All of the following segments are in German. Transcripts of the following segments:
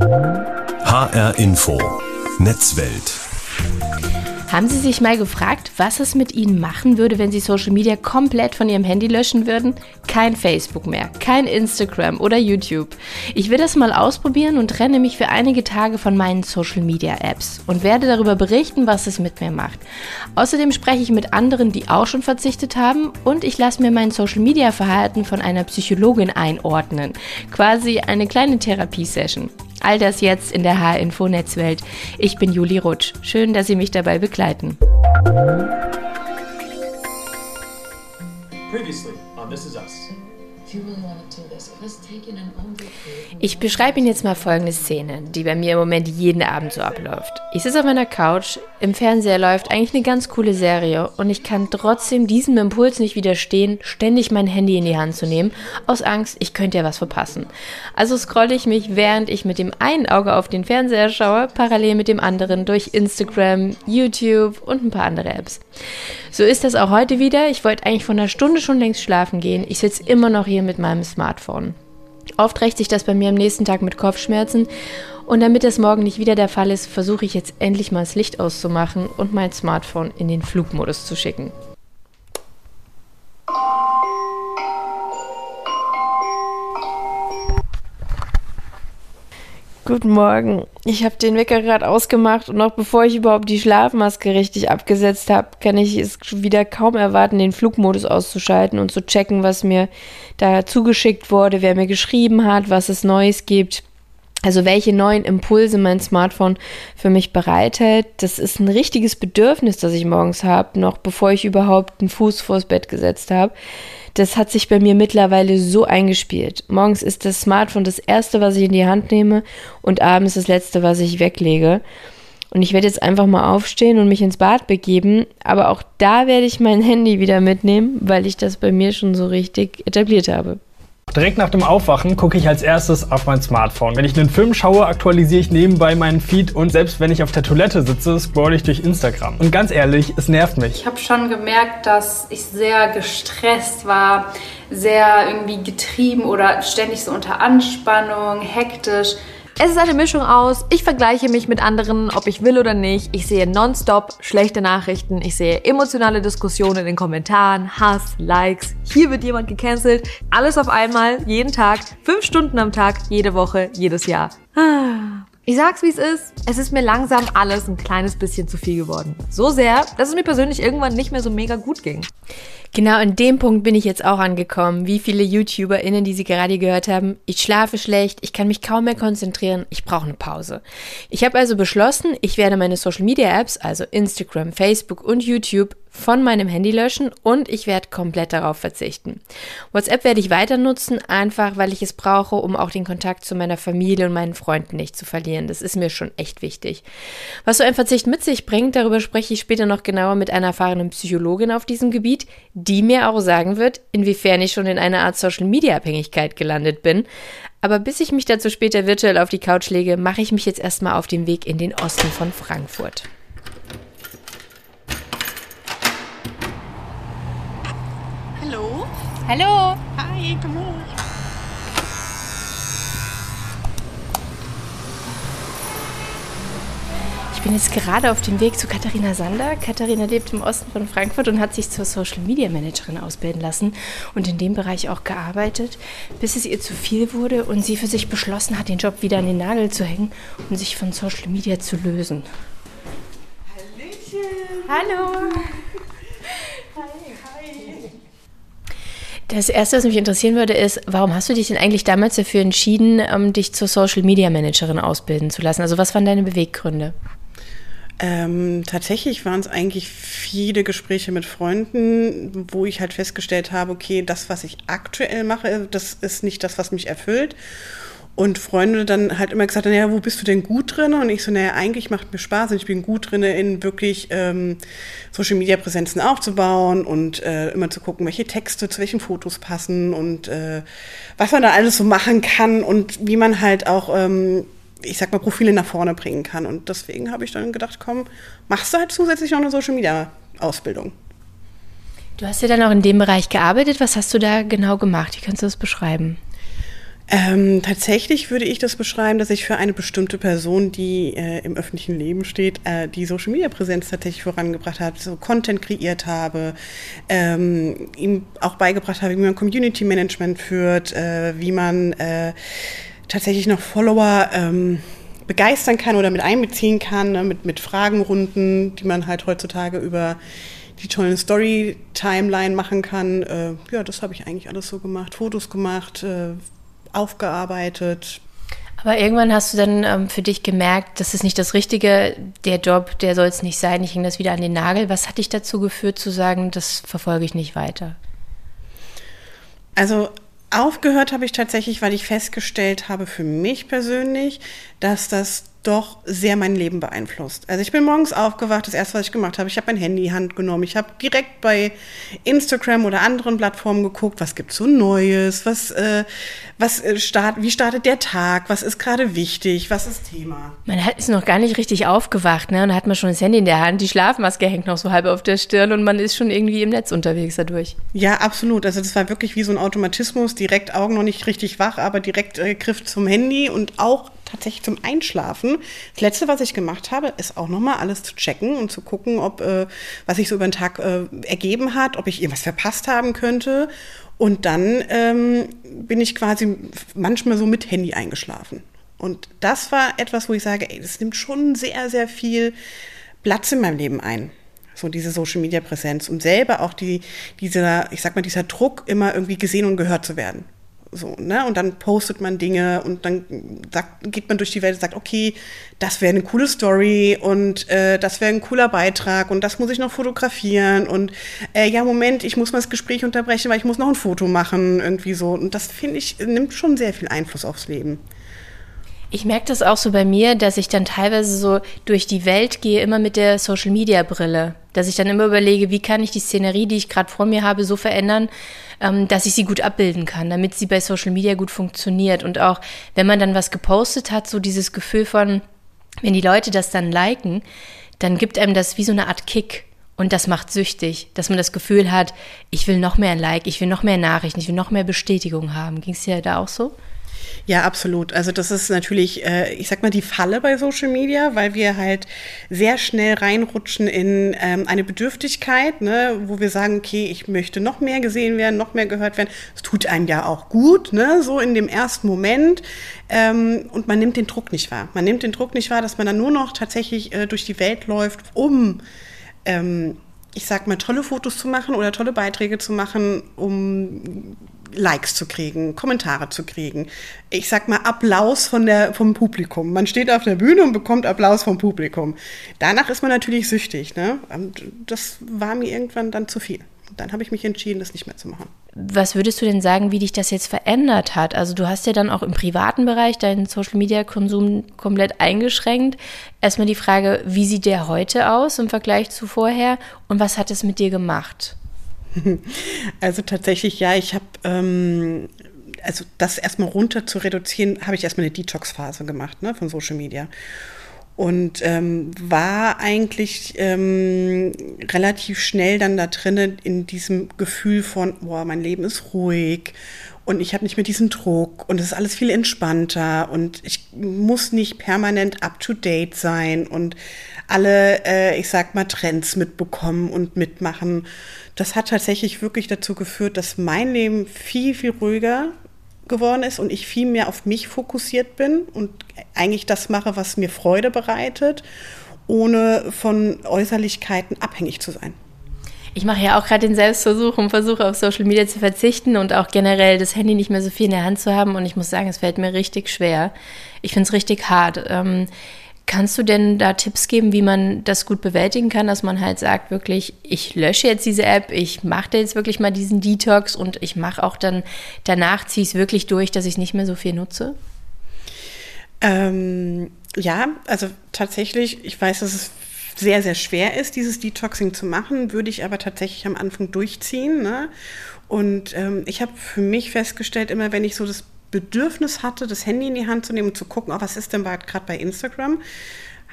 HR Info Netzwelt haben Sie sich mal gefragt, was es mit Ihnen machen würde, wenn Sie Social Media komplett von Ihrem Handy löschen würden? Kein Facebook mehr, kein Instagram oder YouTube. Ich will das mal ausprobieren und trenne mich für einige Tage von meinen Social Media Apps und werde darüber berichten, was es mit mir macht. Außerdem spreche ich mit anderen, die auch schon verzichtet haben und ich lasse mir mein Social Media Verhalten von einer Psychologin einordnen. Quasi eine kleine Therapiesession. All das jetzt in der H-Info Netzwelt. Ich bin Juli Rutsch. Schön, dass Sie mich dabei begleiten. Previously on This Is Us. Ich beschreibe Ihnen jetzt mal folgende Szene, die bei mir im Moment jeden Abend so abläuft. Ich sitze auf meiner Couch, im Fernseher läuft eigentlich eine ganz coole Serie und ich kann trotzdem diesem Impuls nicht widerstehen, ständig mein Handy in die Hand zu nehmen, aus Angst, ich könnte ja was verpassen. Also scrolle ich mich, während ich mit dem einen Auge auf den Fernseher schaue, parallel mit dem anderen durch Instagram, YouTube und ein paar andere Apps. So ist das auch heute wieder. Ich wollte eigentlich vor einer Stunde schon längst schlafen gehen. Ich sitze immer noch hier mit meinem Smartphone. Oft rächt sich das bei mir am nächsten Tag mit Kopfschmerzen. Und damit das morgen nicht wieder der Fall ist, versuche ich jetzt endlich mal das Licht auszumachen und mein Smartphone in den Flugmodus zu schicken. Guten Morgen. Ich habe den Wecker gerade ausgemacht und noch bevor ich überhaupt die Schlafmaske richtig abgesetzt habe, kann ich es wieder kaum erwarten, den Flugmodus auszuschalten und zu checken, was mir da zugeschickt wurde, wer mir geschrieben hat, was es Neues gibt. Also welche neuen Impulse mein Smartphone für mich bereithält, das ist ein richtiges Bedürfnis, das ich morgens habe, noch bevor ich überhaupt einen Fuß vors Bett gesetzt habe das hat sich bei mir mittlerweile so eingespielt. Morgens ist das Smartphone das erste, was ich in die Hand nehme und abends das letzte, was ich weglege. Und ich werde jetzt einfach mal aufstehen und mich ins Bad begeben, aber auch da werde ich mein Handy wieder mitnehmen, weil ich das bei mir schon so richtig etabliert habe. Direkt nach dem Aufwachen gucke ich als erstes auf mein Smartphone. Wenn ich einen Film schaue, aktualisiere ich nebenbei meinen Feed und selbst wenn ich auf der Toilette sitze, scroll ich durch Instagram. Und ganz ehrlich, es nervt mich. Ich habe schon gemerkt, dass ich sehr gestresst war, sehr irgendwie getrieben oder ständig so unter Anspannung, hektisch. Es ist eine Mischung aus, ich vergleiche mich mit anderen, ob ich will oder nicht. Ich sehe nonstop schlechte Nachrichten. Ich sehe emotionale Diskussionen in den Kommentaren, Hass, Likes. Hier wird jemand gecancelt. Alles auf einmal, jeden Tag, fünf Stunden am Tag, jede Woche, jedes Jahr. Ah. Ich sag's wie es ist, es ist mir langsam alles ein kleines bisschen zu viel geworden. So sehr, dass es mir persönlich irgendwann nicht mehr so mega gut ging. Genau an dem Punkt bin ich jetzt auch angekommen. Wie viele YouTuberInnen, die Sie gerade gehört haben, ich schlafe schlecht, ich kann mich kaum mehr konzentrieren, ich brauche eine Pause. Ich habe also beschlossen, ich werde meine Social Media Apps, also Instagram, Facebook und YouTube, von meinem Handy löschen und ich werde komplett darauf verzichten. WhatsApp werde ich weiter nutzen, einfach weil ich es brauche, um auch den Kontakt zu meiner Familie und meinen Freunden nicht zu verlieren. Das ist mir schon echt wichtig. Was so ein Verzicht mit sich bringt, darüber spreche ich später noch genauer mit einer erfahrenen Psychologin auf diesem Gebiet, die mir auch sagen wird, inwiefern ich schon in einer Art Social-Media-Abhängigkeit gelandet bin. Aber bis ich mich dazu später virtuell auf die Couch lege, mache ich mich jetzt erstmal auf den Weg in den Osten von Frankfurt. Hallo. Hi, komm hoch. Ich bin jetzt gerade auf dem Weg zu Katharina Sander. Katharina lebt im Osten von Frankfurt und hat sich zur Social Media Managerin ausbilden lassen und in dem Bereich auch gearbeitet, bis es ihr zu viel wurde und sie für sich beschlossen hat, den Job wieder an den Nagel zu hängen und sich von Social Media zu lösen. Hallöchen. Hallo. Das Erste, was mich interessieren würde, ist, warum hast du dich denn eigentlich damals dafür entschieden, ähm, dich zur Social Media Managerin ausbilden zu lassen? Also was waren deine Beweggründe? Ähm, tatsächlich waren es eigentlich viele Gespräche mit Freunden, wo ich halt festgestellt habe, okay, das, was ich aktuell mache, das ist nicht das, was mich erfüllt. Und Freunde dann halt immer gesagt, naja, wo bist du denn gut drin? Und ich so, naja, eigentlich macht mir Spaß und ich bin gut drin, in wirklich ähm, Social Media Präsenzen aufzubauen und äh, immer zu gucken, welche Texte zu welchen Fotos passen und äh, was man da alles so machen kann und wie man halt auch, ähm, ich sag mal, Profile nach vorne bringen kann. Und deswegen habe ich dann gedacht, komm, machst du halt zusätzlich noch eine Social Media Ausbildung. Du hast ja dann auch in dem Bereich gearbeitet. Was hast du da genau gemacht? Wie kannst du das beschreiben? Ähm, tatsächlich würde ich das beschreiben, dass ich für eine bestimmte Person, die äh, im öffentlichen Leben steht, äh, die Social Media Präsenz tatsächlich vorangebracht hat, so Content kreiert habe, ähm, ihm auch beigebracht habe, wie man Community Management führt, äh, wie man äh, tatsächlich noch Follower ähm, begeistern kann oder mit einbeziehen kann, ne, mit, mit Fragenrunden, die man halt heutzutage über die tollen Story-Timeline machen kann. Äh, ja, das habe ich eigentlich alles so gemacht. Fotos gemacht, äh, aufgearbeitet. Aber irgendwann hast du dann ähm, für dich gemerkt, das ist nicht das Richtige, der Job, der soll es nicht sein, ich hänge das wieder an den Nagel. Was hat dich dazu geführt zu sagen, das verfolge ich nicht weiter? Also aufgehört habe ich tatsächlich, weil ich festgestellt habe für mich persönlich, dass das doch sehr mein Leben beeinflusst. Also ich bin morgens aufgewacht, das erste, was ich gemacht habe, ich habe mein Handy in die Hand genommen, ich habe direkt bei Instagram oder anderen Plattformen geguckt, was gibt's so Neues, was, äh, was äh, start, wie startet der Tag, was ist gerade wichtig, was ist Thema. Man hat, ist noch gar nicht richtig aufgewacht, ne? Und hat man schon das Handy in der Hand, die Schlafmaske hängt noch so halb auf der Stirn und man ist schon irgendwie im Netz unterwegs dadurch. Ja, absolut. Also das war wirklich wie so ein Automatismus, direkt Augen noch nicht richtig wach, aber direkt äh, Griff zum Handy und auch tatsächlich zum Einschlafen. Das Letzte, was ich gemacht habe, ist auch nochmal alles zu checken und zu gucken, ob äh, was sich so über den Tag äh, ergeben hat, ob ich irgendwas verpasst haben könnte. Und dann ähm, bin ich quasi manchmal so mit Handy eingeschlafen. Und das war etwas, wo ich sage, ey, das nimmt schon sehr, sehr viel Platz in meinem Leben ein so diese Social Media Präsenz und selber auch die, dieser, ich sag mal, dieser Druck, immer irgendwie gesehen und gehört zu werden. So, ne? Und dann postet man Dinge und dann sagt, geht man durch die Welt und sagt, okay, das wäre eine coole Story und äh, das wäre ein cooler Beitrag und das muss ich noch fotografieren und äh, ja, Moment, ich muss mal das Gespräch unterbrechen, weil ich muss noch ein Foto machen, irgendwie so. Und das finde ich, nimmt schon sehr viel Einfluss aufs Leben. Ich merke das auch so bei mir, dass ich dann teilweise so durch die Welt gehe, immer mit der Social-Media-Brille. Dass ich dann immer überlege, wie kann ich die Szenerie, die ich gerade vor mir habe, so verändern, ähm, dass ich sie gut abbilden kann, damit sie bei Social Media gut funktioniert. Und auch, wenn man dann was gepostet hat, so dieses Gefühl von, wenn die Leute das dann liken, dann gibt einem das wie so eine Art Kick. Und das macht süchtig, dass man das Gefühl hat, ich will noch mehr ein Like, ich will noch mehr Nachrichten, ich will noch mehr Bestätigung haben. Ging es dir da auch so? Ja, absolut. Also das ist natürlich, äh, ich sag mal, die Falle bei Social Media, weil wir halt sehr schnell reinrutschen in ähm, eine Bedürftigkeit, ne, wo wir sagen, okay, ich möchte noch mehr gesehen werden, noch mehr gehört werden. Es tut einem ja auch gut, ne, so in dem ersten Moment. Ähm, und man nimmt den Druck nicht wahr. Man nimmt den Druck nicht wahr, dass man dann nur noch tatsächlich äh, durch die Welt läuft, um ähm, ich sag mal, tolle Fotos zu machen oder tolle Beiträge zu machen, um Likes zu kriegen, Kommentare zu kriegen. Ich sag mal Applaus von der, vom Publikum. Man steht auf der Bühne und bekommt Applaus vom Publikum. Danach ist man natürlich süchtig. Ne? Das war mir irgendwann dann zu viel. Dann habe ich mich entschieden, das nicht mehr zu machen. Was würdest du denn sagen, wie dich das jetzt verändert hat? Also du hast ja dann auch im privaten Bereich deinen Social-Media-Konsum komplett eingeschränkt. Erstmal die Frage, wie sieht der heute aus im Vergleich zu vorher und was hat es mit dir gemacht? Also tatsächlich, ja, ich habe, ähm, also das erstmal runter zu reduzieren, habe ich erstmal eine Detox-Phase gemacht ne, von Social Media. Und ähm, war eigentlich ähm, relativ schnell dann da drinnen in diesem Gefühl von, boah, mein Leben ist ruhig und ich habe nicht mehr diesen Druck und es ist alles viel entspannter und ich muss nicht permanent up-to-date sein und alle, äh, ich sag mal, Trends mitbekommen und mitmachen. Das hat tatsächlich wirklich dazu geführt, dass mein Leben viel, viel ruhiger geworden ist und ich viel mehr auf mich fokussiert bin und eigentlich das mache, was mir Freude bereitet, ohne von Äußerlichkeiten abhängig zu sein. Ich mache ja auch gerade den Selbstversuch und versuche auf Social Media zu verzichten und auch generell das Handy nicht mehr so viel in der Hand zu haben. Und ich muss sagen, es fällt mir richtig schwer. Ich finde es richtig hart. Kannst du denn da Tipps geben, wie man das gut bewältigen kann, dass man halt sagt, wirklich, ich lösche jetzt diese App, ich mache jetzt wirklich mal diesen Detox und ich mache auch dann, danach ziehe ich es wirklich durch, dass ich nicht mehr so viel nutze? Ähm, ja, also tatsächlich, ich weiß, dass es sehr, sehr schwer ist, dieses Detoxing zu machen, würde ich aber tatsächlich am Anfang durchziehen. Ne? Und ähm, ich habe für mich festgestellt, immer wenn ich so das Bedürfnis hatte, das Handy in die Hand zu nehmen und zu gucken, oh, was ist denn gerade bei Instagram,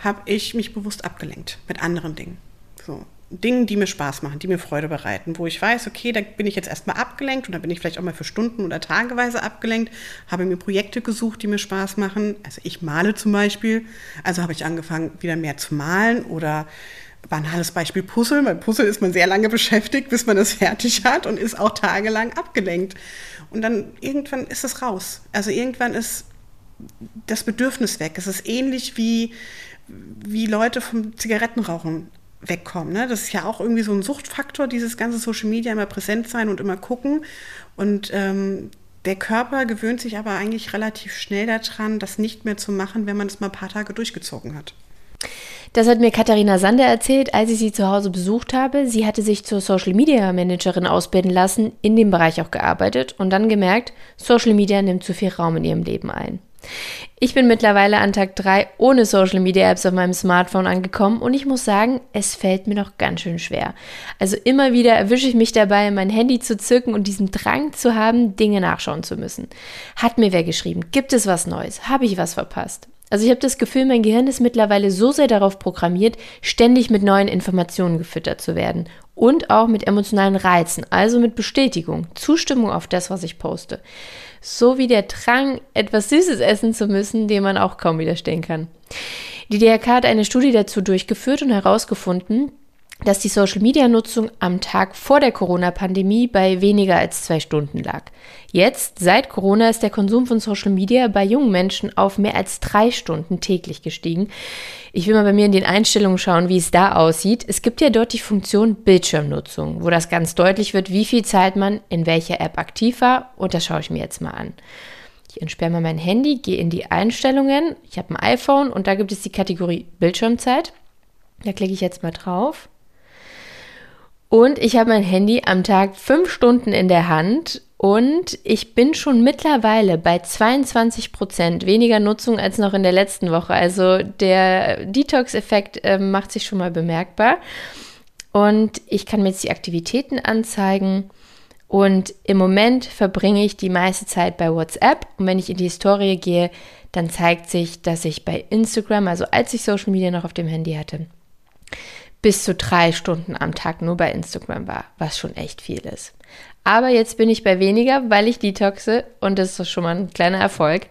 habe ich mich bewusst abgelenkt mit anderen Dingen. So. Dingen, die mir Spaß machen, die mir Freude bereiten, wo ich weiß, okay, da bin ich jetzt erstmal abgelenkt und da bin ich vielleicht auch mal für Stunden oder tageweise abgelenkt, habe mir Projekte gesucht, die mir Spaß machen. Also ich male zum Beispiel, also habe ich angefangen, wieder mehr zu malen oder banales Beispiel Puzzle. Bei Puzzle ist man sehr lange beschäftigt, bis man es fertig hat und ist auch tagelang abgelenkt. Und dann irgendwann ist es raus. Also irgendwann ist das Bedürfnis weg. Es ist ähnlich wie, wie Leute vom Zigarettenrauchen wegkommen. Ne? Das ist ja auch irgendwie so ein Suchtfaktor, dieses ganze Social Media immer präsent sein und immer gucken. Und ähm, der Körper gewöhnt sich aber eigentlich relativ schnell daran, das nicht mehr zu machen, wenn man es mal ein paar Tage durchgezogen hat. Das hat mir Katharina Sander erzählt, als ich sie zu Hause besucht habe. Sie hatte sich zur Social Media Managerin ausbilden lassen, in dem Bereich auch gearbeitet und dann gemerkt, Social Media nimmt zu viel Raum in ihrem Leben ein. Ich bin mittlerweile an Tag 3 ohne Social Media Apps auf meinem Smartphone angekommen und ich muss sagen, es fällt mir noch ganz schön schwer. Also immer wieder erwische ich mich dabei, mein Handy zu zücken und diesen Drang zu haben, Dinge nachschauen zu müssen. Hat mir wer geschrieben? Gibt es was Neues? Habe ich was verpasst? Also ich habe das Gefühl, mein Gehirn ist mittlerweile so sehr darauf programmiert, ständig mit neuen Informationen gefüttert zu werden und auch mit emotionalen Reizen, also mit Bestätigung, Zustimmung auf das, was ich poste so wie der Drang, etwas Süßes essen zu müssen, dem man auch kaum widerstehen kann. Die DRK hat eine Studie dazu durchgeführt und herausgefunden, dass die Social-Media-Nutzung am Tag vor der Corona-Pandemie bei weniger als zwei Stunden lag. Jetzt, seit Corona, ist der Konsum von Social Media bei jungen Menschen auf mehr als drei Stunden täglich gestiegen. Ich will mal bei mir in den Einstellungen schauen, wie es da aussieht. Es gibt ja dort die Funktion Bildschirmnutzung, wo das ganz deutlich wird, wie viel Zeit man in welcher App aktiv war. Und das schaue ich mir jetzt mal an. Ich entsperre mal mein Handy, gehe in die Einstellungen. Ich habe ein iPhone und da gibt es die Kategorie Bildschirmzeit. Da klicke ich jetzt mal drauf. Und ich habe mein Handy am Tag fünf Stunden in der Hand und ich bin schon mittlerweile bei 22 Prozent weniger Nutzung als noch in der letzten Woche. Also der Detox-Effekt äh, macht sich schon mal bemerkbar. Und ich kann mir jetzt die Aktivitäten anzeigen. Und im Moment verbringe ich die meiste Zeit bei WhatsApp. Und wenn ich in die Historie gehe, dann zeigt sich, dass ich bei Instagram, also als ich Social Media noch auf dem Handy hatte, bis zu drei Stunden am Tag nur bei Instagram war, was schon echt viel ist. Aber jetzt bin ich bei weniger, weil ich detoxe und das ist schon mal ein kleiner Erfolg.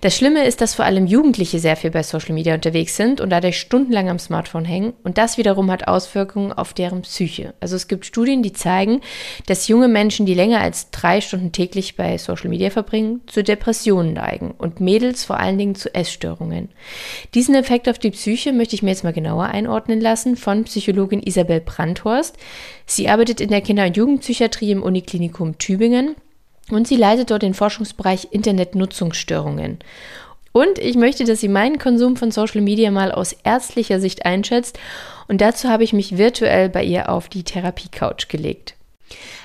Das Schlimme ist, dass vor allem Jugendliche sehr viel bei Social Media unterwegs sind und dadurch stundenlang am Smartphone hängen und das wiederum hat Auswirkungen auf deren Psyche. Also es gibt Studien, die zeigen, dass junge Menschen, die länger als drei Stunden täglich bei Social Media verbringen, zu Depressionen neigen und Mädels vor allen Dingen zu Essstörungen. Diesen Effekt auf die Psyche möchte ich mir jetzt mal genauer einordnen lassen von Psychologin Isabel Brandhorst. Sie arbeitet in der Kinder- und Jugendpsychiatrie im Uniklinikum Tübingen und sie leitet dort den Forschungsbereich Internetnutzungsstörungen. Und ich möchte, dass sie meinen Konsum von Social Media mal aus ärztlicher Sicht einschätzt. Und dazu habe ich mich virtuell bei ihr auf die Therapie-Couch gelegt.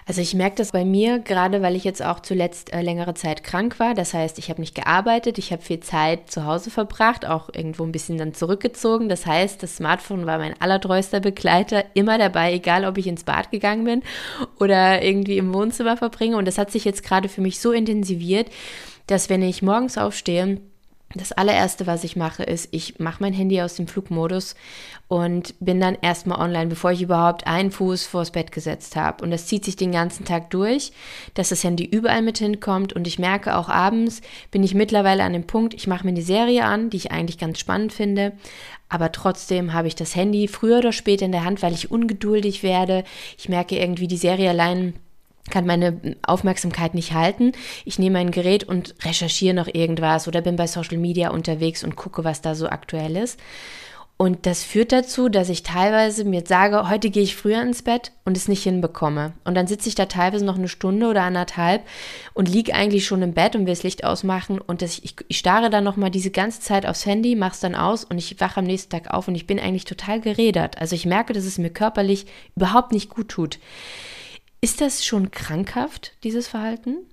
Also ich merke das bei mir, gerade weil ich jetzt auch zuletzt äh, längere Zeit krank war. Das heißt, ich habe nicht gearbeitet, ich habe viel Zeit zu Hause verbracht, auch irgendwo ein bisschen dann zurückgezogen. Das heißt, das Smartphone war mein allertreuster Begleiter, immer dabei, egal ob ich ins Bad gegangen bin oder irgendwie im Wohnzimmer verbringe. Und das hat sich jetzt gerade für mich so intensiviert, dass wenn ich morgens aufstehe, das allererste, was ich mache, ist, ich mache mein Handy aus dem Flugmodus und bin dann erstmal online, bevor ich überhaupt einen Fuß vors Bett gesetzt habe. Und das zieht sich den ganzen Tag durch, dass das Handy überall mit hinkommt. Und ich merke auch abends bin ich mittlerweile an dem Punkt, ich mache mir eine Serie an, die ich eigentlich ganz spannend finde. Aber trotzdem habe ich das Handy früher oder später in der Hand, weil ich ungeduldig werde. Ich merke irgendwie, die Serie allein kann meine Aufmerksamkeit nicht halten. Ich nehme mein Gerät und recherchiere noch irgendwas oder bin bei Social Media unterwegs und gucke, was da so aktuell ist. Und das führt dazu, dass ich teilweise mir sage, heute gehe ich früher ins Bett und es nicht hinbekomme. Und dann sitze ich da teilweise noch eine Stunde oder anderthalb und liege eigentlich schon im Bett und will das Licht ausmachen. Und das, ich, ich starre dann nochmal diese ganze Zeit aufs Handy, mache es dann aus und ich wache am nächsten Tag auf und ich bin eigentlich total gerädert. Also ich merke, dass es mir körperlich überhaupt nicht gut tut. Ist das schon krankhaft, dieses Verhalten?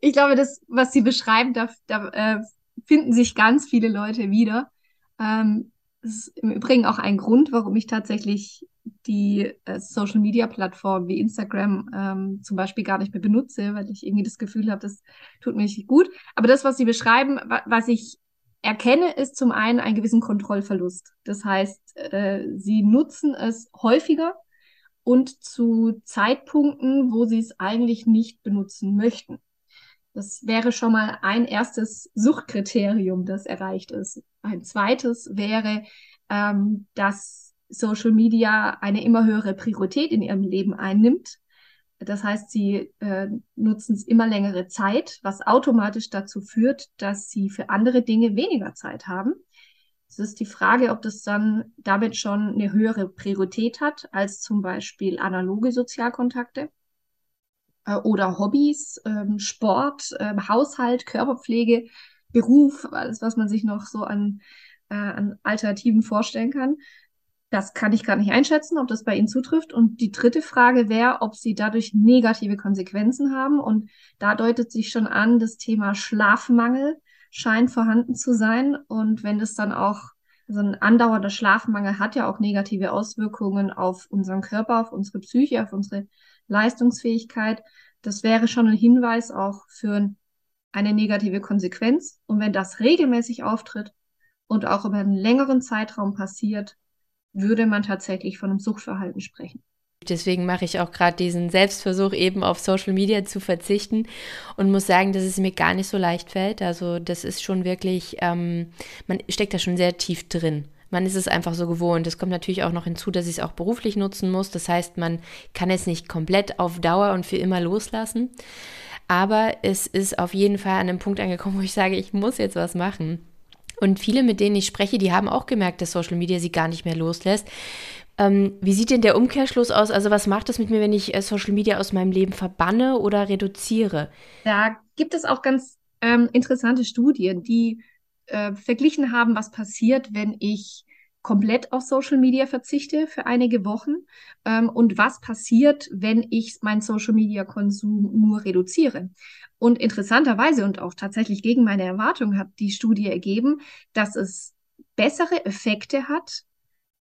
Ich glaube, das, was Sie beschreiben, da, da äh, finden sich ganz viele Leute wieder. Ähm, das ist im Übrigen auch ein Grund, warum ich tatsächlich die äh, Social Media Plattformen wie Instagram ähm, zum Beispiel gar nicht mehr benutze, weil ich irgendwie das Gefühl habe, das tut mir nicht gut. Aber das, was Sie beschreiben, wa was ich erkenne, ist zum einen einen gewissen Kontrollverlust. Das heißt, äh, Sie nutzen es häufiger und zu Zeitpunkten, wo sie es eigentlich nicht benutzen möchten. Das wäre schon mal ein erstes Suchtkriterium, das erreicht ist. Ein zweites wäre, ähm, dass Social Media eine immer höhere Priorität in ihrem Leben einnimmt. Das heißt, sie äh, nutzen es immer längere Zeit, was automatisch dazu führt, dass sie für andere Dinge weniger Zeit haben. Es ist die Frage, ob das dann damit schon eine höhere Priorität hat als zum Beispiel analoge Sozialkontakte äh, oder Hobbys, ähm, Sport, äh, Haushalt, Körperpflege, Beruf, alles, was man sich noch so an, äh, an Alternativen vorstellen kann. Das kann ich gar nicht einschätzen, ob das bei Ihnen zutrifft. Und die dritte Frage wäre, ob Sie dadurch negative Konsequenzen haben. Und da deutet sich schon an, das Thema Schlafmangel scheint vorhanden zu sein. Und wenn das dann auch so ein andauernder Schlafmangel hat ja auch negative Auswirkungen auf unseren Körper, auf unsere Psyche, auf unsere Leistungsfähigkeit. Das wäre schon ein Hinweis auch für eine negative Konsequenz. Und wenn das regelmäßig auftritt und auch über einen längeren Zeitraum passiert, würde man tatsächlich von einem Suchtverhalten sprechen. Deswegen mache ich auch gerade diesen Selbstversuch, eben auf Social Media zu verzichten und muss sagen, dass es mir gar nicht so leicht fällt. Also das ist schon wirklich, ähm, man steckt da schon sehr tief drin. Man ist es einfach so gewohnt. Es kommt natürlich auch noch hinzu, dass ich es auch beruflich nutzen muss. Das heißt, man kann es nicht komplett auf Dauer und für immer loslassen. Aber es ist auf jeden Fall an einem Punkt angekommen, wo ich sage, ich muss jetzt was machen. Und viele, mit denen ich spreche, die haben auch gemerkt, dass Social Media sie gar nicht mehr loslässt. Ähm, wie sieht denn der Umkehrschluss aus? Also was macht das mit mir, wenn ich äh, Social Media aus meinem Leben verbanne oder reduziere? Da gibt es auch ganz ähm, interessante Studien, die äh, verglichen haben, was passiert, wenn ich komplett auf Social Media verzichte für einige Wochen ähm, und was passiert, wenn ich meinen Social Media Konsum nur reduziere. Und interessanterweise und auch tatsächlich gegen meine Erwartung hat die Studie ergeben, dass es bessere Effekte hat,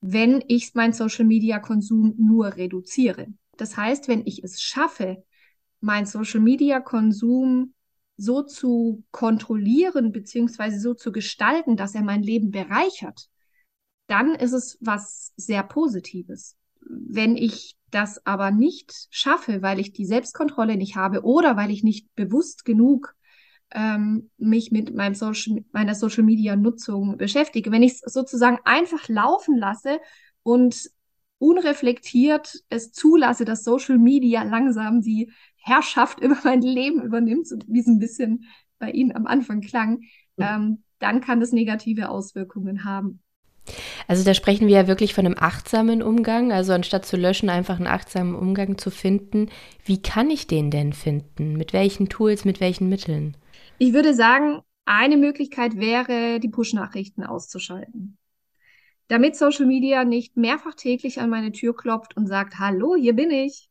wenn ich meinen Social Media Konsum nur reduziere. Das heißt, wenn ich es schaffe, meinen Social Media Konsum so zu kontrollieren beziehungsweise so zu gestalten, dass er mein Leben bereichert, dann ist es was sehr Positives. Wenn ich das aber nicht schaffe, weil ich die Selbstkontrolle nicht habe oder weil ich nicht bewusst genug ähm, mich mit meinem Social, meiner Social Media Nutzung beschäftige, wenn ich es sozusagen einfach laufen lasse und unreflektiert es zulasse, dass Social Media langsam die Herrschaft über mein Leben übernimmt, so wie es ein bisschen bei Ihnen am Anfang klang, ähm, dann kann das negative Auswirkungen haben. Also da sprechen wir ja wirklich von einem achtsamen Umgang. Also anstatt zu löschen, einfach einen achtsamen Umgang zu finden. Wie kann ich den denn finden? Mit welchen Tools, mit welchen Mitteln? Ich würde sagen, eine Möglichkeit wäre, die Push-Nachrichten auszuschalten. Damit Social Media nicht mehrfach täglich an meine Tür klopft und sagt, hallo, hier bin ich,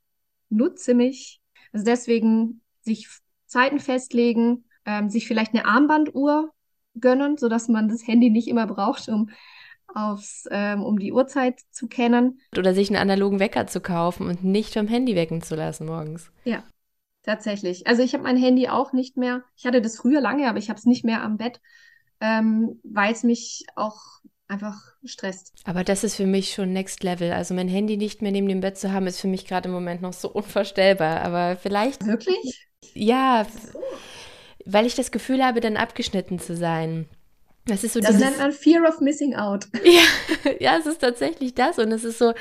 nutze mich. Also deswegen sich Zeiten festlegen, ähm, sich vielleicht eine Armbanduhr gönnen, sodass man das Handy nicht immer braucht, um aufs, ähm, um die Uhrzeit zu kennen. Oder sich einen analogen Wecker zu kaufen und nicht vom Handy wecken zu lassen morgens. Ja, tatsächlich. Also ich habe mein Handy auch nicht mehr. Ich hatte das früher lange, aber ich habe es nicht mehr am Bett, ähm, weil es mich auch einfach stresst. Aber das ist für mich schon Next Level. Also mein Handy nicht mehr neben dem Bett zu haben, ist für mich gerade im Moment noch so unvorstellbar. Aber vielleicht. Wirklich? Ja, weil ich das Gefühl habe, dann abgeschnitten zu sein. Das ist so das nennt man Fear of Missing Out. Ja, ja, es ist tatsächlich das. Und es ist so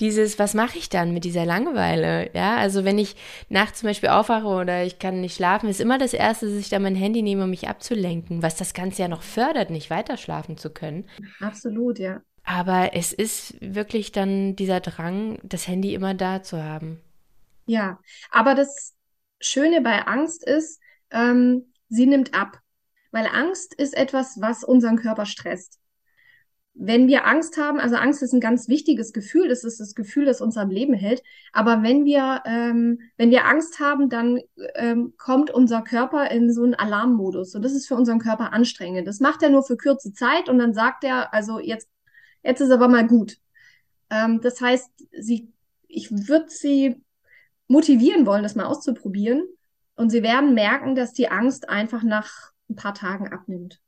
dieses, was mache ich dann mit dieser Langeweile? Ja, also wenn ich nachts zum Beispiel aufwache oder ich kann nicht schlafen, ist immer das Erste, dass ich da mein Handy nehme, um mich abzulenken, was das Ganze ja noch fördert, nicht weiter schlafen zu können. Absolut, ja. Aber es ist wirklich dann dieser Drang, das Handy immer da zu haben. Ja, aber das Schöne bei Angst ist, ähm, sie nimmt ab. Weil Angst ist etwas, was unseren Körper stresst. Wenn wir Angst haben, also Angst ist ein ganz wichtiges Gefühl, das ist das Gefühl, das uns am Leben hält. Aber wenn wir, ähm, wenn wir Angst haben, dann ähm, kommt unser Körper in so einen Alarmmodus. Und das ist für unseren Körper anstrengend. Das macht er nur für kurze Zeit und dann sagt er, also jetzt, jetzt ist aber mal gut. Ähm, das heißt, sie, ich würde sie motivieren wollen, das mal auszuprobieren. Und sie werden merken, dass die Angst einfach nach ein paar Tagen abnimmt.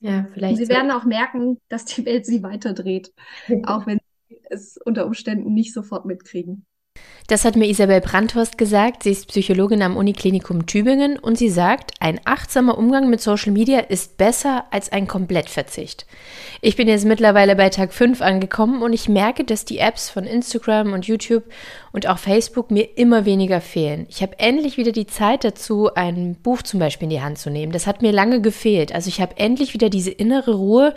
Ja, vielleicht. Und sie so. werden auch merken, dass die Welt sie weiterdreht, auch wenn sie es unter Umständen nicht sofort mitkriegen. Das hat mir Isabel Brandhorst gesagt. Sie ist Psychologin am Uniklinikum Tübingen und sie sagt, ein achtsamer Umgang mit Social Media ist besser als ein Komplettverzicht. Ich bin jetzt mittlerweile bei Tag 5 angekommen und ich merke, dass die Apps von Instagram und YouTube und auch Facebook mir immer weniger fehlen. Ich habe endlich wieder die Zeit dazu, ein Buch zum Beispiel in die Hand zu nehmen. Das hat mir lange gefehlt. Also ich habe endlich wieder diese innere Ruhe,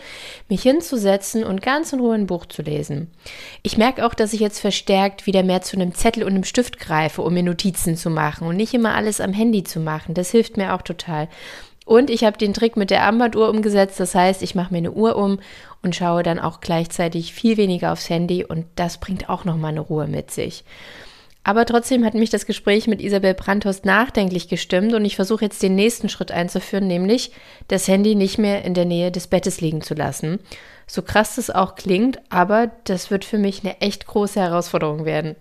mich hinzusetzen und ganz in Ruhe ein Buch zu lesen. Ich merke auch, dass ich jetzt verstärkt wieder mehr zu einem Zettel und einem Stift greife, um mir Notizen zu machen und nicht immer alles am Handy zu machen. Das hilft mir auch total. Und ich habe den Trick mit der Armbanduhr umgesetzt. Das heißt, ich mache mir eine Uhr um und schaue dann auch gleichzeitig viel weniger aufs Handy und das bringt auch nochmal eine Ruhe mit sich. Aber trotzdem hat mich das Gespräch mit Isabel Brandhorst nachdenklich gestimmt und ich versuche jetzt den nächsten Schritt einzuführen, nämlich das Handy nicht mehr in der Nähe des Bettes liegen zu lassen. So krass das auch klingt, aber das wird für mich eine echt große Herausforderung werden.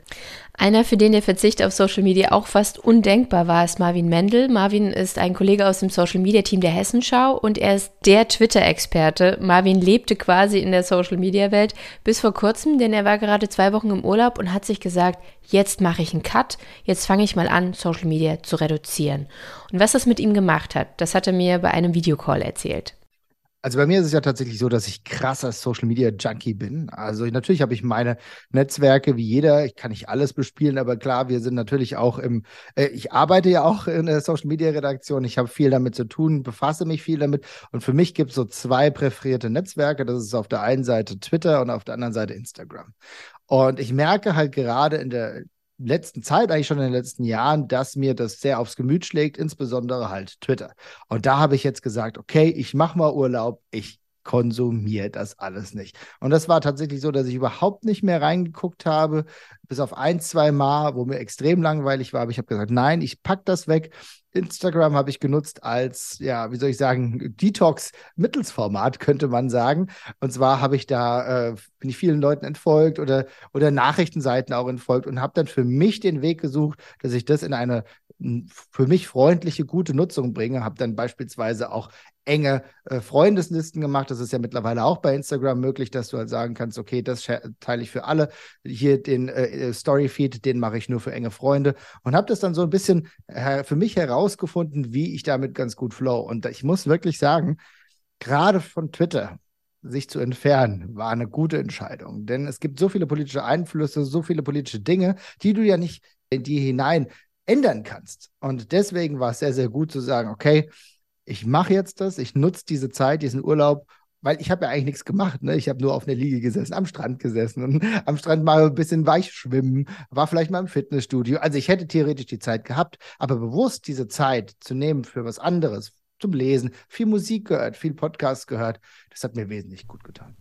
Einer, für den der Verzicht auf Social Media auch fast undenkbar war, ist Marvin Mendel. Marvin ist ein Kollege aus dem Social Media Team der Hessenschau und er ist der Twitter-Experte. Marvin lebte quasi in der Social Media Welt bis vor kurzem, denn er war gerade zwei Wochen im Urlaub und hat sich gesagt, jetzt mache ich einen Cut, jetzt fange ich mal an, Social Media zu reduzieren. Und was das mit ihm gemacht hat, das hat er mir bei einem Videocall erzählt. Also bei mir ist es ja tatsächlich so, dass ich krasser Social Media Junkie bin. Also natürlich habe ich meine Netzwerke wie jeder. Ich kann nicht alles bespielen, aber klar, wir sind natürlich auch im, äh, ich arbeite ja auch in der Social Media Redaktion. Ich habe viel damit zu tun, befasse mich viel damit. Und für mich gibt es so zwei präferierte Netzwerke. Das ist auf der einen Seite Twitter und auf der anderen Seite Instagram. Und ich merke halt gerade in der letzten Zeit, eigentlich schon in den letzten Jahren, dass mir das sehr aufs Gemüt schlägt, insbesondere halt Twitter. Und da habe ich jetzt gesagt, okay, ich mache mal Urlaub, ich konsumiere das alles nicht. Und das war tatsächlich so, dass ich überhaupt nicht mehr reingeguckt habe, bis auf ein, zwei Mal, wo mir extrem langweilig war. Aber ich habe gesagt, nein, ich packe das weg. Instagram habe ich genutzt als, ja, wie soll ich sagen, Detox-Mittelsformat, könnte man sagen. Und zwar habe ich da, äh, bin ich vielen Leuten entfolgt oder, oder Nachrichtenseiten auch entfolgt und habe dann für mich den Weg gesucht, dass ich das in eine für mich freundliche, gute Nutzung bringe. Habe dann beispielsweise auch enge äh, Freundeslisten gemacht. Das ist ja mittlerweile auch bei Instagram möglich, dass du halt sagen kannst, okay, das teile ich für alle. Hier den äh, Storyfeed, den mache ich nur für enge Freunde und habe das dann so ein bisschen äh, für mich herausgefunden, wie ich damit ganz gut flow. Und ich muss wirklich sagen, gerade von Twitter sich zu entfernen, war eine gute Entscheidung. Denn es gibt so viele politische Einflüsse, so viele politische Dinge, die du ja nicht in die hinein ändern kannst. Und deswegen war es sehr, sehr gut zu sagen, okay, ich mache jetzt das, ich nutze diese Zeit, diesen Urlaub, weil ich habe ja eigentlich nichts gemacht. Ne? Ich habe nur auf einer Liege gesessen, am Strand gesessen und am Strand mal ein bisschen weich schwimmen, war vielleicht mal im Fitnessstudio. Also ich hätte theoretisch die Zeit gehabt, aber bewusst diese Zeit zu nehmen für was anderes, zum Lesen, viel Musik gehört, viel Podcast gehört, das hat mir wesentlich gut getan.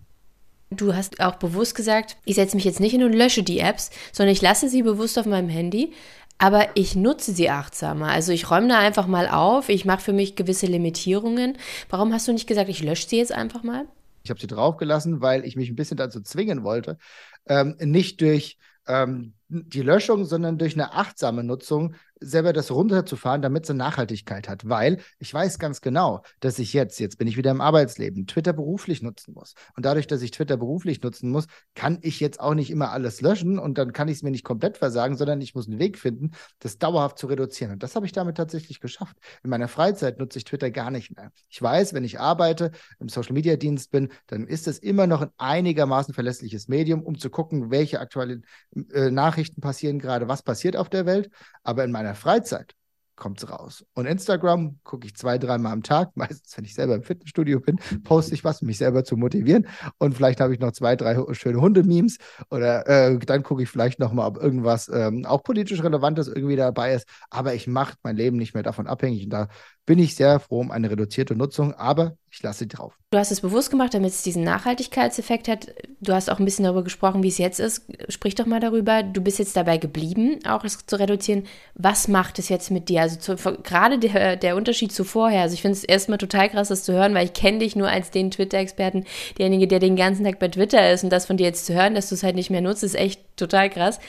Du hast auch bewusst gesagt, ich setze mich jetzt nicht hin und lösche die Apps, sondern ich lasse sie bewusst auf meinem Handy, aber ich nutze sie achtsamer. Also ich räume da einfach mal auf, ich mache für mich gewisse Limitierungen. Warum hast du nicht gesagt, ich lösche sie jetzt einfach mal? Ich habe sie draufgelassen, weil ich mich ein bisschen dazu zwingen wollte, ähm, nicht durch ähm, die Löschung, sondern durch eine achtsame Nutzung selber das runterzufahren, damit es Nachhaltigkeit hat. Weil ich weiß ganz genau, dass ich jetzt, jetzt bin ich wieder im Arbeitsleben, Twitter beruflich nutzen muss. Und dadurch, dass ich Twitter beruflich nutzen muss, kann ich jetzt auch nicht immer alles löschen und dann kann ich es mir nicht komplett versagen, sondern ich muss einen Weg finden, das dauerhaft zu reduzieren. Und das habe ich damit tatsächlich geschafft. In meiner Freizeit nutze ich Twitter gar nicht mehr. Ich weiß, wenn ich arbeite, im Social Media Dienst bin, dann ist es immer noch ein einigermaßen verlässliches Medium, um zu gucken, welche aktuellen äh, Nachrichten passieren gerade, was passiert auf der Welt. Aber in meiner meiner Freizeit kommt es raus. Und Instagram gucke ich zwei, dreimal am Tag, meistens, wenn ich selber im Fitnessstudio bin, poste ich was, um mich selber zu motivieren. Und vielleicht habe ich noch zwei, drei schöne Hundememes oder äh, dann gucke ich vielleicht nochmal, ob irgendwas ähm, auch politisch Relevantes irgendwie dabei ist. Aber ich mache mein Leben nicht mehr davon abhängig. Und da bin ich sehr froh um eine reduzierte Nutzung, aber ich lasse sie drauf. Du hast es bewusst gemacht, damit es diesen Nachhaltigkeitseffekt hat. Du hast auch ein bisschen darüber gesprochen, wie es jetzt ist. Sprich doch mal darüber. Du bist jetzt dabei geblieben, auch es zu reduzieren. Was macht es jetzt mit dir? Also zu, gerade der, der Unterschied zu vorher. Also ich finde es erstmal total krass, das zu hören, weil ich kenne dich nur als den Twitter-Experten, derjenige, der den ganzen Tag bei Twitter ist. Und das von dir jetzt zu hören, dass du es halt nicht mehr nutzt, ist echt total krass.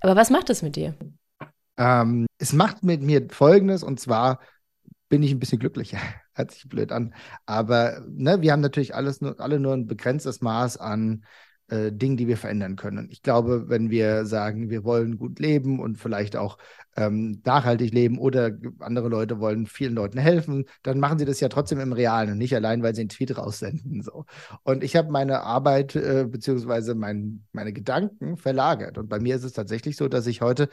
Aber was macht das mit dir? Ähm, es macht mit mir Folgendes, und zwar bin ich ein bisschen glücklicher. Hört sich blöd an. Aber ne, wir haben natürlich alles nur, alle nur ein begrenztes Maß an äh, Dingen, die wir verändern können. Ich glaube, wenn wir sagen, wir wollen gut leben und vielleicht auch ähm, nachhaltig leben oder andere Leute wollen vielen Leuten helfen, dann machen sie das ja trotzdem im Realen und nicht allein, weil sie einen Tweet raussenden. So. Und ich habe meine Arbeit äh, beziehungsweise mein, meine Gedanken verlagert. Und bei mir ist es tatsächlich so, dass ich heute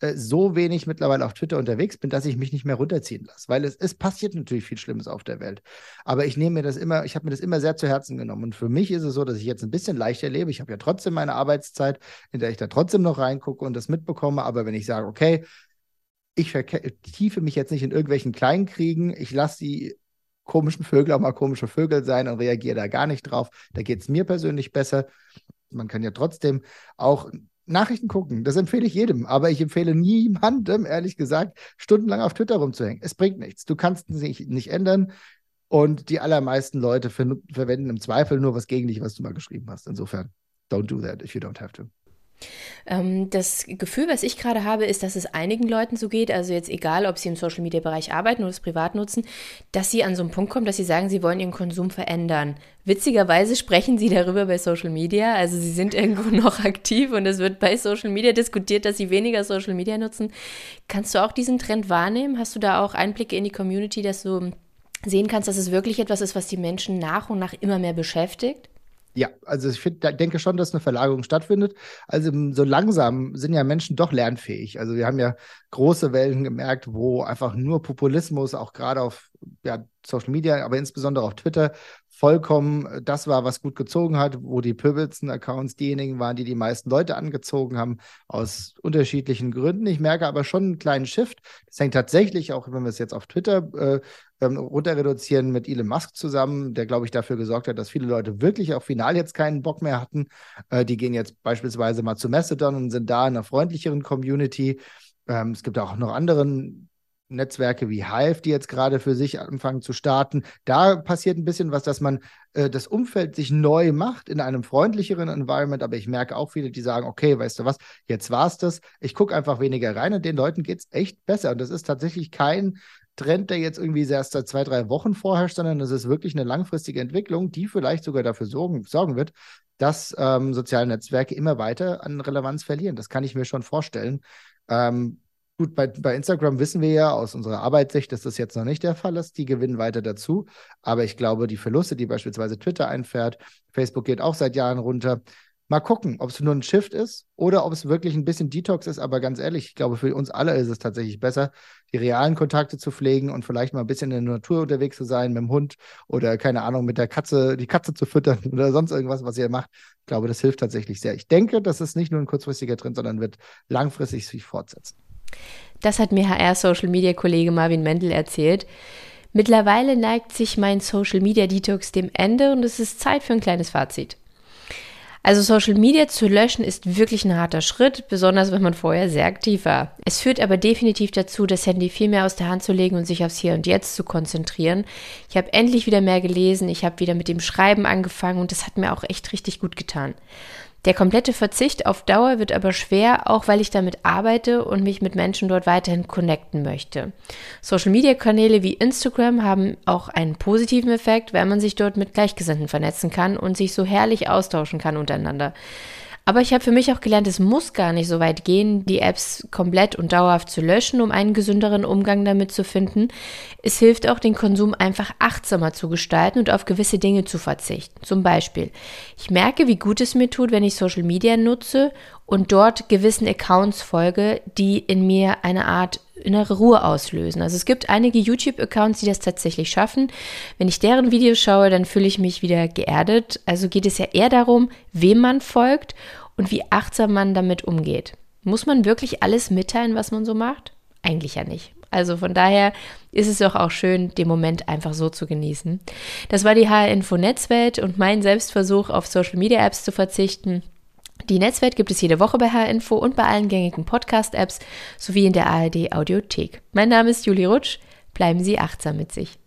äh, so wenig mittlerweile auf Twitter unterwegs bin, dass ich mich nicht mehr runterziehen lasse. Weil es, es passiert natürlich viel Schlimmes auf der Welt. Aber ich nehme mir das immer, ich habe mir das immer sehr zu Herzen genommen. Und für mich ist es so, dass ich jetzt ein bisschen leichter lebe. Ich habe ja trotzdem meine Arbeitszeit, in der ich da trotzdem noch reingucke und das mitbekomme. Aber wenn ich sage, okay, ich vertiefe mich jetzt nicht in irgendwelchen Kleinkriegen, ich lasse die komischen Vögel auch mal komische Vögel sein und reagiere da gar nicht drauf. Da geht es mir persönlich besser. Man kann ja trotzdem auch Nachrichten gucken. Das empfehle ich jedem. Aber ich empfehle niemandem, ehrlich gesagt, stundenlang auf Twitter rumzuhängen. Es bringt nichts. Du kannst es nicht, nicht ändern. Und die allermeisten Leute ver verwenden im Zweifel nur was gegen dich, was du mal geschrieben hast. Insofern, don't do that if you don't have to. Ähm, das Gefühl, was ich gerade habe, ist, dass es einigen Leuten so geht, also jetzt egal, ob sie im Social Media Bereich arbeiten oder es privat nutzen, dass sie an so einen Punkt kommen, dass sie sagen, sie wollen ihren Konsum verändern. Witzigerweise sprechen sie darüber bei Social Media, also sie sind irgendwo noch aktiv und es wird bei Social Media diskutiert, dass sie weniger Social Media nutzen. Kannst du auch diesen Trend wahrnehmen? Hast du da auch Einblicke in die Community, dass du sehen kannst, dass es wirklich etwas ist, was die Menschen nach und nach immer mehr beschäftigt? Ja, also ich find, denke schon, dass eine Verlagerung stattfindet. Also so langsam sind ja Menschen doch lernfähig. Also wir haben ja große Wellen gemerkt, wo einfach nur Populismus, auch gerade auf ja, Social Media, aber insbesondere auf Twitter, vollkommen das war, was gut gezogen hat, wo die Pöbelzen-Accounts diejenigen waren, die die meisten Leute angezogen haben, aus unterschiedlichen Gründen. Ich merke aber schon einen kleinen Shift. Das hängt tatsächlich auch, wenn wir es jetzt auf Twitter äh, ähm, runter reduzieren mit Elon Musk zusammen, der, glaube ich, dafür gesorgt hat, dass viele Leute wirklich auch final jetzt keinen Bock mehr hatten. Äh, die gehen jetzt beispielsweise mal zu Mastodon und sind da in einer freundlicheren Community. Ähm, es gibt auch noch anderen Netzwerke wie Hive, die jetzt gerade für sich anfangen zu starten. Da passiert ein bisschen was, dass man äh, das Umfeld sich neu macht in einem freundlicheren Environment. Aber ich merke auch viele, die sagen, okay, weißt du was, jetzt war es das. Ich gucke einfach weniger rein und den Leuten geht es echt besser. Und das ist tatsächlich kein Trend, der jetzt irgendwie erst seit zwei, drei Wochen vorherrscht, sondern es ist wirklich eine langfristige Entwicklung, die vielleicht sogar dafür sorgen, sorgen wird, dass ähm, soziale Netzwerke immer weiter an Relevanz verlieren. Das kann ich mir schon vorstellen. Ähm, gut, bei, bei Instagram wissen wir ja aus unserer Arbeitssicht, dass das jetzt noch nicht der Fall ist. Die gewinnen weiter dazu. Aber ich glaube, die Verluste, die beispielsweise Twitter einfährt, Facebook geht auch seit Jahren runter, Mal gucken, ob es nur ein Shift ist oder ob es wirklich ein bisschen Detox ist. Aber ganz ehrlich, ich glaube, für uns alle ist es tatsächlich besser, die realen Kontakte zu pflegen und vielleicht mal ein bisschen in der Natur unterwegs zu sein mit dem Hund oder keine Ahnung, mit der Katze, die Katze zu füttern oder sonst irgendwas, was ihr macht. Ich glaube, das hilft tatsächlich sehr. Ich denke, das ist nicht nur ein kurzfristiger Trend, sondern wird langfristig sich fortsetzen. Das hat mir HR-Social-Media-Kollege Marvin Mendel erzählt. Mittlerweile neigt sich mein Social-Media-Detox dem Ende und es ist Zeit für ein kleines Fazit. Also Social Media zu löschen ist wirklich ein harter Schritt, besonders wenn man vorher sehr aktiv war. Es führt aber definitiv dazu, das Handy viel mehr aus der Hand zu legen und sich aufs Hier und Jetzt zu konzentrieren. Ich habe endlich wieder mehr gelesen, ich habe wieder mit dem Schreiben angefangen und das hat mir auch echt richtig gut getan. Der komplette Verzicht auf Dauer wird aber schwer, auch weil ich damit arbeite und mich mit Menschen dort weiterhin connecten möchte. Social-Media-Kanäle wie Instagram haben auch einen positiven Effekt, weil man sich dort mit Gleichgesinnten vernetzen kann und sich so herrlich austauschen kann untereinander. Aber ich habe für mich auch gelernt, es muss gar nicht so weit gehen, die Apps komplett und dauerhaft zu löschen, um einen gesünderen Umgang damit zu finden. Es hilft auch, den Konsum einfach achtsamer zu gestalten und auf gewisse Dinge zu verzichten. Zum Beispiel, ich merke, wie gut es mir tut, wenn ich Social Media nutze und dort gewissen Accounts folge, die in mir eine Art innere Ruhe auslösen. Also es gibt einige YouTube-Accounts, die das tatsächlich schaffen. Wenn ich deren Videos schaue, dann fühle ich mich wieder geerdet. Also geht es ja eher darum, wem man folgt und wie achtsam man damit umgeht. Muss man wirklich alles mitteilen, was man so macht? Eigentlich ja nicht. Also von daher ist es doch auch schön, den Moment einfach so zu genießen. Das war die HR-Info Netzwelt und mein Selbstversuch, auf Social-Media-Apps zu verzichten. Die Netzwelt gibt es jede Woche bei HR-Info und bei allen gängigen Podcast-Apps sowie in der ARD Audiothek. Mein Name ist Julie Rutsch. Bleiben Sie achtsam mit sich.